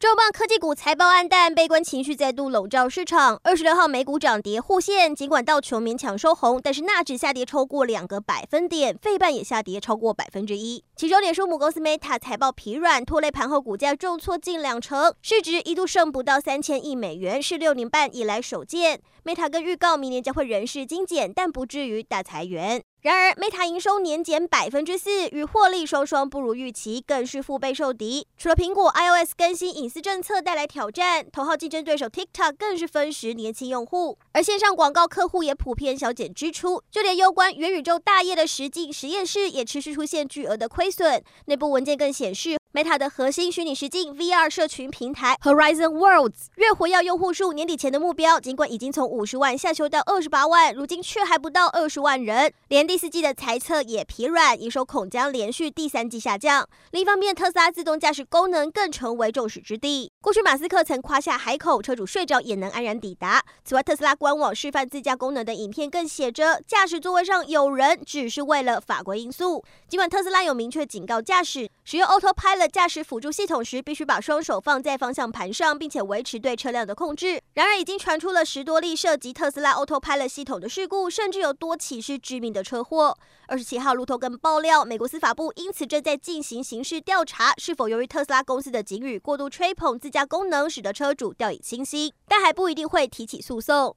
重磅科技股财报黯淡，悲观情绪再度笼罩市场。二十六号美股涨跌互现，尽管道琼勉强收红，但是纳指下跌超过两个百分点，费半也下跌超过百分之一。其中，脸书母公司 Meta 财报疲软，拖累盘后股价重挫近两成，市值一度剩不到三千亿美元，是六年半以来首见。Meta 更预告，明年将会人事精简，但不至于大裁员。然而，Meta 营收年减百分之四，与获利双双不如预期，更是腹背受敌。除了苹果 iOS 更新隐私政策带来挑战，头号竞争对手 TikTok 更是分食年轻用户，而线上广告客户也普遍削减支出，就连攸关元宇宙大业的实际实验室也持续出现巨额的亏损。内部文件更显示，Meta 的核心虚拟实境 VR 社群平台 Horizon Worlds 月活跃用户数年底前的目标，尽管已经从五十万下修到二十八万，如今却还不到二十万人，连第四季的猜测也疲软，营收恐将连续第三季下降。另一方面，特斯拉自动驾驶功能更成为众矢之的。过去马斯克曾夸下海口，车主睡着也能安然抵达。此外，特斯拉官网示范自驾功能的影片更写着，驾驶座位上有人，只是为了法规因素。尽管特斯拉有明确警告驾驶，使用 Autopilot 驾驶辅助系统时，必须把双手放在方向盘上，并且维持对车辆的控制。然而，已经传出了十多例涉及特斯拉 Autopilot 系统的事故，甚至有多起是致命的车祸。二十七号，路透更爆料，美国司法部因此正在进行刑事调查，是否由于特斯拉公司的警语过度吹捧自驾功能，使得车主掉以轻心，但还不一定会提起诉讼。